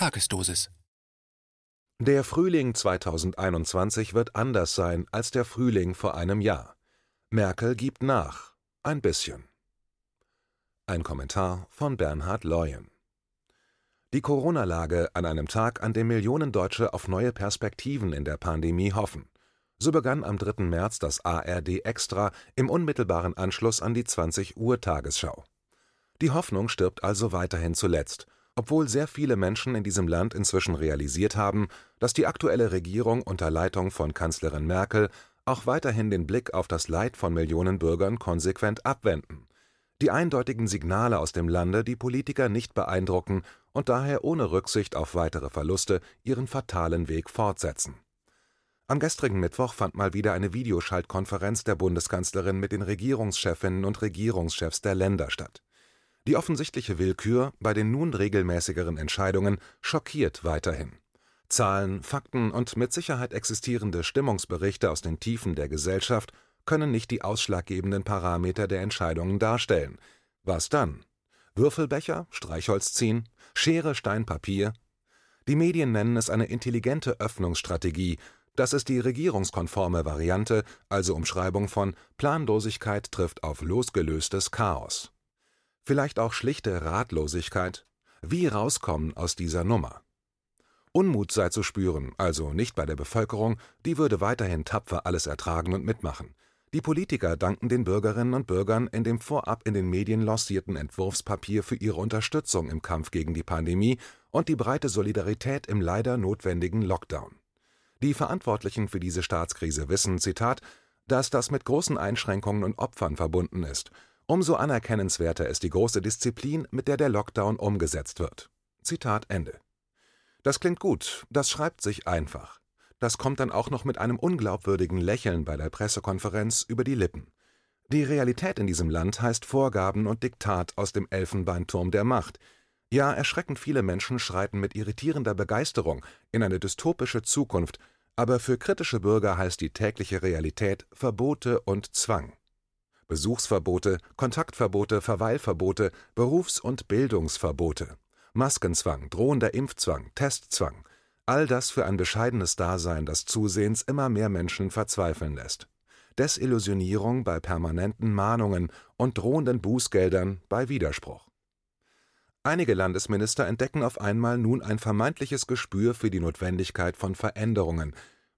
Tagesdosis Der Frühling 2021 wird anders sein als der Frühling vor einem Jahr. Merkel gibt nach. Ein bisschen. Ein Kommentar von Bernhard Leuen. Die Corona-Lage an einem Tag, an dem Millionen Deutsche auf neue Perspektiven in der Pandemie hoffen. So begann am 3. März das ARD Extra im unmittelbaren Anschluss an die 20 Uhr Tagesschau. Die Hoffnung stirbt also weiterhin zuletzt, obwohl sehr viele Menschen in diesem Land inzwischen realisiert haben, dass die aktuelle Regierung unter Leitung von Kanzlerin Merkel auch weiterhin den Blick auf das Leid von Millionen Bürgern konsequent abwenden. Die eindeutigen Signale aus dem Lande die Politiker nicht beeindrucken und daher ohne Rücksicht auf weitere Verluste ihren fatalen Weg fortsetzen. Am gestrigen Mittwoch fand mal wieder eine Videoschaltkonferenz der Bundeskanzlerin mit den Regierungschefinnen und Regierungschefs der Länder statt. Die offensichtliche Willkür bei den nun regelmäßigeren Entscheidungen schockiert weiterhin. Zahlen, Fakten und mit Sicherheit existierende Stimmungsberichte aus den Tiefen der Gesellschaft können nicht die ausschlaggebenden Parameter der Entscheidungen darstellen. Was dann? Würfelbecher, Streichholz ziehen, Schere, Stein, Papier? Die Medien nennen es eine intelligente Öffnungsstrategie, das ist die regierungskonforme Variante, also Umschreibung von Planlosigkeit trifft auf losgelöstes Chaos. Vielleicht auch schlichte Ratlosigkeit. Wie rauskommen aus dieser Nummer? Unmut sei zu spüren, also nicht bei der Bevölkerung, die würde weiterhin tapfer alles ertragen und mitmachen. Die Politiker danken den Bürgerinnen und Bürgern in dem vorab in den Medien lancierten Entwurfspapier für ihre Unterstützung im Kampf gegen die Pandemie und die breite Solidarität im leider notwendigen Lockdown. Die Verantwortlichen für diese Staatskrise wissen, Zitat, dass das mit großen Einschränkungen und Opfern verbunden ist. Umso anerkennenswerter ist die große Disziplin, mit der der Lockdown umgesetzt wird. Zitat Ende. Das klingt gut, das schreibt sich einfach. Das kommt dann auch noch mit einem unglaubwürdigen Lächeln bei der Pressekonferenz über die Lippen. Die Realität in diesem Land heißt Vorgaben und Diktat aus dem Elfenbeinturm der Macht, ja, erschreckend viele Menschen schreiten mit irritierender Begeisterung in eine dystopische Zukunft, aber für kritische Bürger heißt die tägliche Realität Verbote und Zwang. Besuchsverbote, Kontaktverbote, Verweilverbote, Berufs- und Bildungsverbote, Maskenzwang, drohender Impfzwang, Testzwang, all das für ein bescheidenes Dasein, das zusehends immer mehr Menschen verzweifeln lässt. Desillusionierung bei permanenten Mahnungen und drohenden Bußgeldern bei Widerspruch. Einige Landesminister entdecken auf einmal nun ein vermeintliches Gespür für die Notwendigkeit von Veränderungen.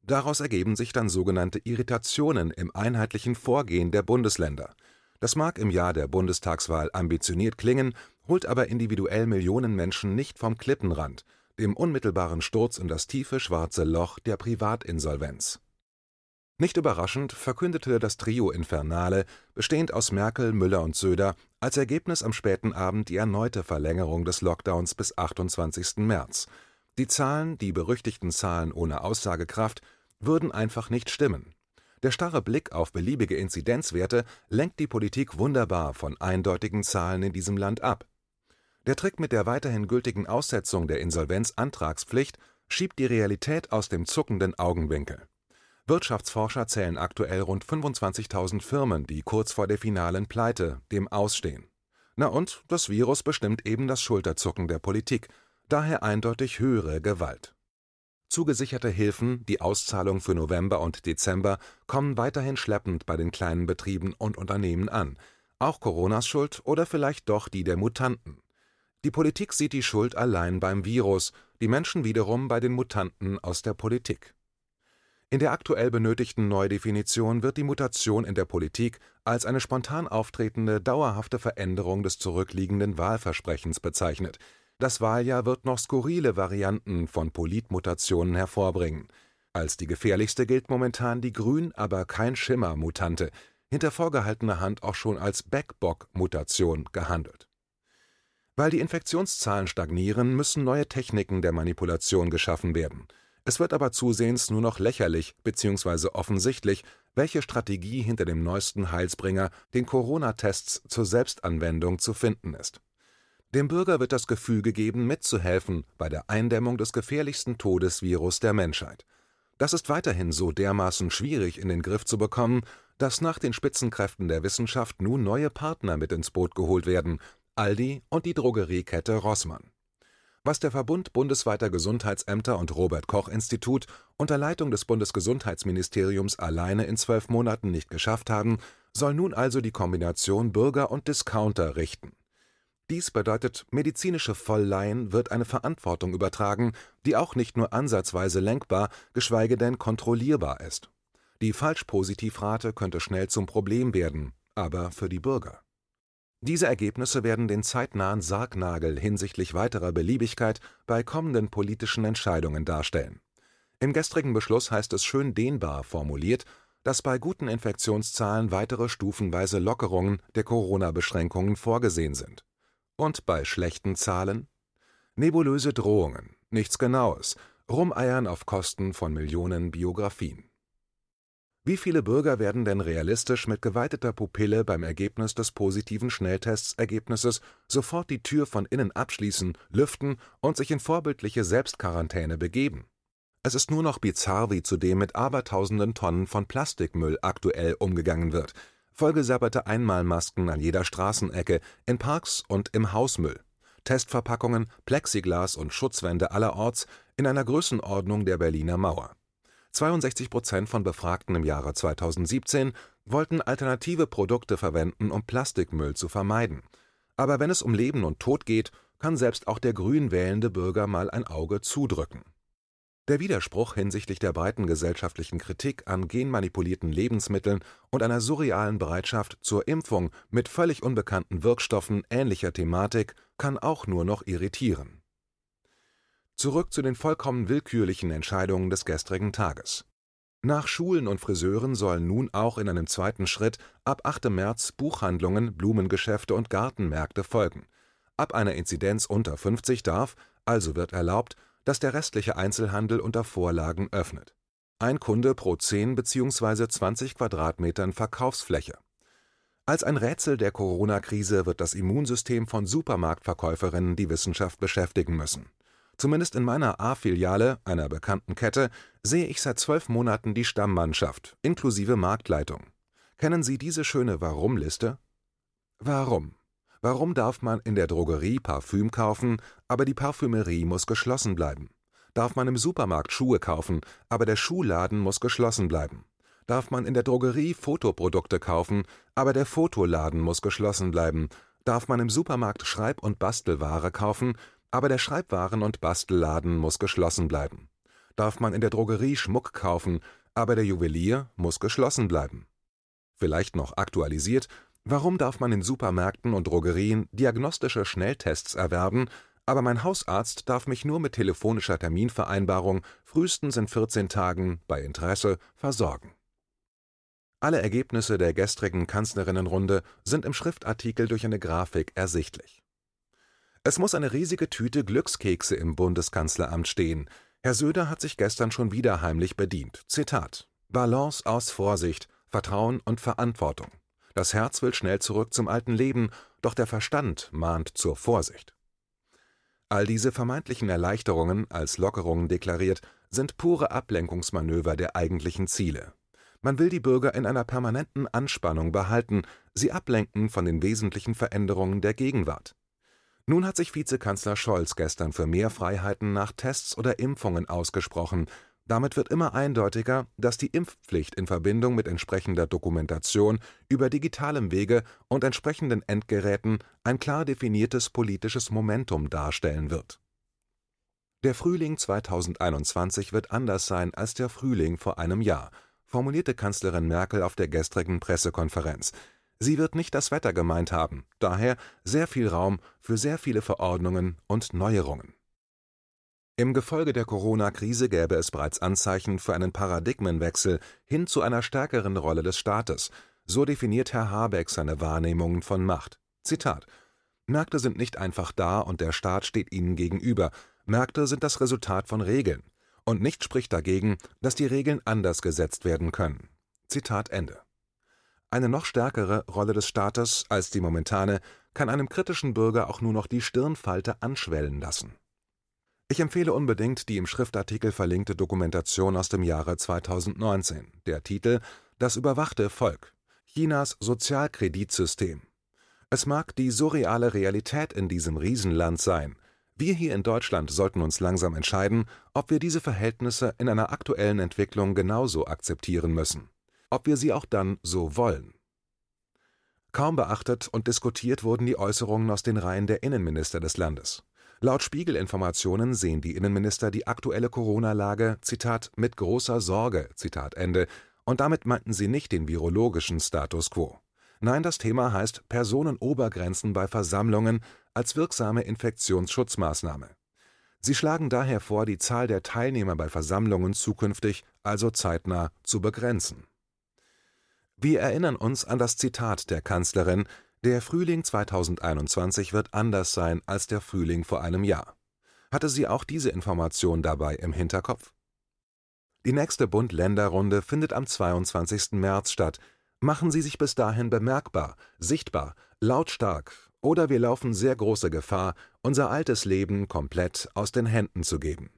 Daraus ergeben sich dann sogenannte Irritationen im einheitlichen Vorgehen der Bundesländer. Das mag im Jahr der Bundestagswahl ambitioniert klingen, holt aber individuell Millionen Menschen nicht vom Klippenrand, dem unmittelbaren Sturz in das tiefe schwarze Loch der Privatinsolvenz. Nicht überraschend verkündete das Trio Infernale, bestehend aus Merkel, Müller und Söder, als Ergebnis am späten Abend die erneute Verlängerung des Lockdowns bis 28. März. Die Zahlen, die berüchtigten Zahlen ohne Aussagekraft, würden einfach nicht stimmen. Der starre Blick auf beliebige Inzidenzwerte lenkt die Politik wunderbar von eindeutigen Zahlen in diesem Land ab. Der Trick mit der weiterhin gültigen Aussetzung der Insolvenzantragspflicht schiebt die Realität aus dem zuckenden Augenwinkel. Wirtschaftsforscher zählen aktuell rund 25.000 Firmen, die kurz vor der finalen Pleite, dem Ausstehen. Na und das Virus bestimmt eben das Schulterzucken der Politik, daher eindeutig höhere Gewalt. Zugesicherte Hilfen, die Auszahlung für November und Dezember, kommen weiterhin schleppend bei den kleinen Betrieben und Unternehmen an. Auch Coronas Schuld oder vielleicht doch die der Mutanten. Die Politik sieht die Schuld allein beim Virus, die Menschen wiederum bei den Mutanten aus der Politik. In der aktuell benötigten Neudefinition wird die Mutation in der Politik als eine spontan auftretende, dauerhafte Veränderung des zurückliegenden Wahlversprechens bezeichnet. Das Wahljahr wird noch skurrile Varianten von Politmutationen hervorbringen. Als die gefährlichste gilt momentan die Grün, aber kein Schimmer-Mutante, hinter vorgehaltener Hand auch schon als Backbock-Mutation gehandelt. Weil die Infektionszahlen stagnieren, müssen neue Techniken der Manipulation geschaffen werden – es wird aber zusehends nur noch lächerlich bzw. offensichtlich, welche Strategie hinter dem neuesten Heilsbringer, den Corona-Tests zur Selbstanwendung, zu finden ist. Dem Bürger wird das Gefühl gegeben, mitzuhelfen bei der Eindämmung des gefährlichsten Todesvirus der Menschheit. Das ist weiterhin so dermaßen schwierig in den Griff zu bekommen, dass nach den Spitzenkräften der Wissenschaft nun neue Partner mit ins Boot geholt werden, Aldi und die Drogeriekette Rossmann. Was der Verbund bundesweiter Gesundheitsämter und Robert Koch Institut unter Leitung des Bundesgesundheitsministeriums alleine in zwölf Monaten nicht geschafft haben, soll nun also die Kombination Bürger und Discounter richten. Dies bedeutet, medizinische Vollleihen wird eine Verantwortung übertragen, die auch nicht nur ansatzweise lenkbar, geschweige denn kontrollierbar ist. Die Falschpositivrate könnte schnell zum Problem werden, aber für die Bürger diese Ergebnisse werden den zeitnahen Sargnagel hinsichtlich weiterer Beliebigkeit bei kommenden politischen Entscheidungen darstellen. Im gestrigen Beschluss heißt es schön dehnbar formuliert, dass bei guten Infektionszahlen weitere stufenweise Lockerungen der Corona-Beschränkungen vorgesehen sind. Und bei schlechten Zahlen? Nebulöse Drohungen, nichts Genaues, Rumeiern auf Kosten von Millionen Biografien. Wie viele Bürger werden denn realistisch mit geweiteter Pupille beim Ergebnis des positiven Schnelltestergebnisses sofort die Tür von innen abschließen, lüften und sich in vorbildliche Selbstquarantäne begeben? Es ist nur noch bizarr, wie zudem mit abertausenden Tonnen von Plastikmüll aktuell umgegangen wird. Vollgesabberte Einmalmasken an jeder Straßenecke, in Parks und im Hausmüll. Testverpackungen, Plexiglas und Schutzwände allerorts in einer Größenordnung der Berliner Mauer. 62 Prozent von Befragten im Jahre 2017 wollten alternative Produkte verwenden, um Plastikmüll zu vermeiden. Aber wenn es um Leben und Tod geht, kann selbst auch der grün wählende Bürger mal ein Auge zudrücken. Der Widerspruch hinsichtlich der breiten gesellschaftlichen Kritik an genmanipulierten Lebensmitteln und einer surrealen Bereitschaft zur Impfung mit völlig unbekannten Wirkstoffen ähnlicher Thematik kann auch nur noch irritieren Zurück zu den vollkommen willkürlichen Entscheidungen des gestrigen Tages. Nach Schulen und Friseuren sollen nun auch in einem zweiten Schritt ab 8. März Buchhandlungen, Blumengeschäfte und Gartenmärkte folgen. Ab einer Inzidenz unter 50 darf, also wird erlaubt, dass der restliche Einzelhandel unter Vorlagen öffnet. Ein Kunde pro 10 bzw. 20 Quadratmetern Verkaufsfläche. Als ein Rätsel der Corona-Krise wird das Immunsystem von Supermarktverkäuferinnen die Wissenschaft beschäftigen müssen. Zumindest in meiner A-Filiale, einer bekannten Kette, sehe ich seit zwölf Monaten die Stammmannschaft, inklusive Marktleitung. Kennen Sie diese schöne Warum-Liste? Warum? Warum darf man in der Drogerie Parfüm kaufen, aber die Parfümerie muss geschlossen bleiben? Darf man im Supermarkt Schuhe kaufen, aber der Schuhladen muss geschlossen bleiben? Darf man in der Drogerie Fotoprodukte kaufen, aber der Fotoladen muss geschlossen bleiben? Darf man im Supermarkt Schreib- und Bastelware kaufen, aber der Schreibwaren- und Bastelladen muss geschlossen bleiben. Darf man in der Drogerie Schmuck kaufen, aber der Juwelier muss geschlossen bleiben. Vielleicht noch aktualisiert, warum darf man in Supermärkten und Drogerien diagnostische Schnelltests erwerben, aber mein Hausarzt darf mich nur mit telefonischer Terminvereinbarung frühestens in 14 Tagen bei Interesse versorgen. Alle Ergebnisse der gestrigen Kanzlerinnenrunde sind im Schriftartikel durch eine Grafik ersichtlich. Es muss eine riesige Tüte Glückskekse im Bundeskanzleramt stehen. Herr Söder hat sich gestern schon wieder heimlich bedient. Zitat: Balance aus Vorsicht, Vertrauen und Verantwortung. Das Herz will schnell zurück zum alten Leben, doch der Verstand mahnt zur Vorsicht. All diese vermeintlichen Erleichterungen, als Lockerungen deklariert, sind pure Ablenkungsmanöver der eigentlichen Ziele. Man will die Bürger in einer permanenten Anspannung behalten, sie ablenken von den wesentlichen Veränderungen der Gegenwart. Nun hat sich Vizekanzler Scholz gestern für mehr Freiheiten nach Tests oder Impfungen ausgesprochen. Damit wird immer eindeutiger, dass die Impfpflicht in Verbindung mit entsprechender Dokumentation über digitalem Wege und entsprechenden Endgeräten ein klar definiertes politisches Momentum darstellen wird. Der Frühling 2021 wird anders sein als der Frühling vor einem Jahr, formulierte Kanzlerin Merkel auf der gestrigen Pressekonferenz. Sie wird nicht das Wetter gemeint haben, daher sehr viel Raum für sehr viele Verordnungen und Neuerungen. Im Gefolge der Corona-Krise gäbe es bereits Anzeichen für einen Paradigmenwechsel hin zu einer stärkeren Rolle des Staates, so definiert Herr Habeck seine Wahrnehmungen von Macht. Zitat Märkte sind nicht einfach da und der Staat steht ihnen gegenüber. Märkte sind das Resultat von Regeln. Und nichts spricht dagegen, dass die Regeln anders gesetzt werden können. Zitat Ende. Eine noch stärkere Rolle des Staates als die momentane kann einem kritischen Bürger auch nur noch die Stirnfalte anschwellen lassen. Ich empfehle unbedingt die im Schriftartikel verlinkte Dokumentation aus dem Jahre 2019. Der Titel Das überwachte Volk. Chinas Sozialkreditsystem. Es mag die surreale Realität in diesem Riesenland sein. Wir hier in Deutschland sollten uns langsam entscheiden, ob wir diese Verhältnisse in einer aktuellen Entwicklung genauso akzeptieren müssen, ob wir sie auch dann so wollen. Kaum beachtet und diskutiert wurden die Äußerungen aus den Reihen der Innenminister des Landes. Laut Spiegelinformationen sehen die Innenminister die aktuelle Corona-Lage „ mit großer Sorge “und damit meinten sie nicht den virologischen Status quo. Nein, das Thema heißt Personenobergrenzen bei Versammlungen als wirksame Infektionsschutzmaßnahme. Sie schlagen daher vor, die Zahl der Teilnehmer bei Versammlungen zukünftig also zeitnah zu begrenzen. Wir erinnern uns an das Zitat der Kanzlerin Der Frühling 2021 wird anders sein als der Frühling vor einem Jahr. Hatte sie auch diese Information dabei im Hinterkopf? Die nächste Bund-Länder-Runde findet am 22. März statt. Machen Sie sich bis dahin bemerkbar, sichtbar, lautstark oder wir laufen sehr große Gefahr, unser altes Leben komplett aus den Händen zu geben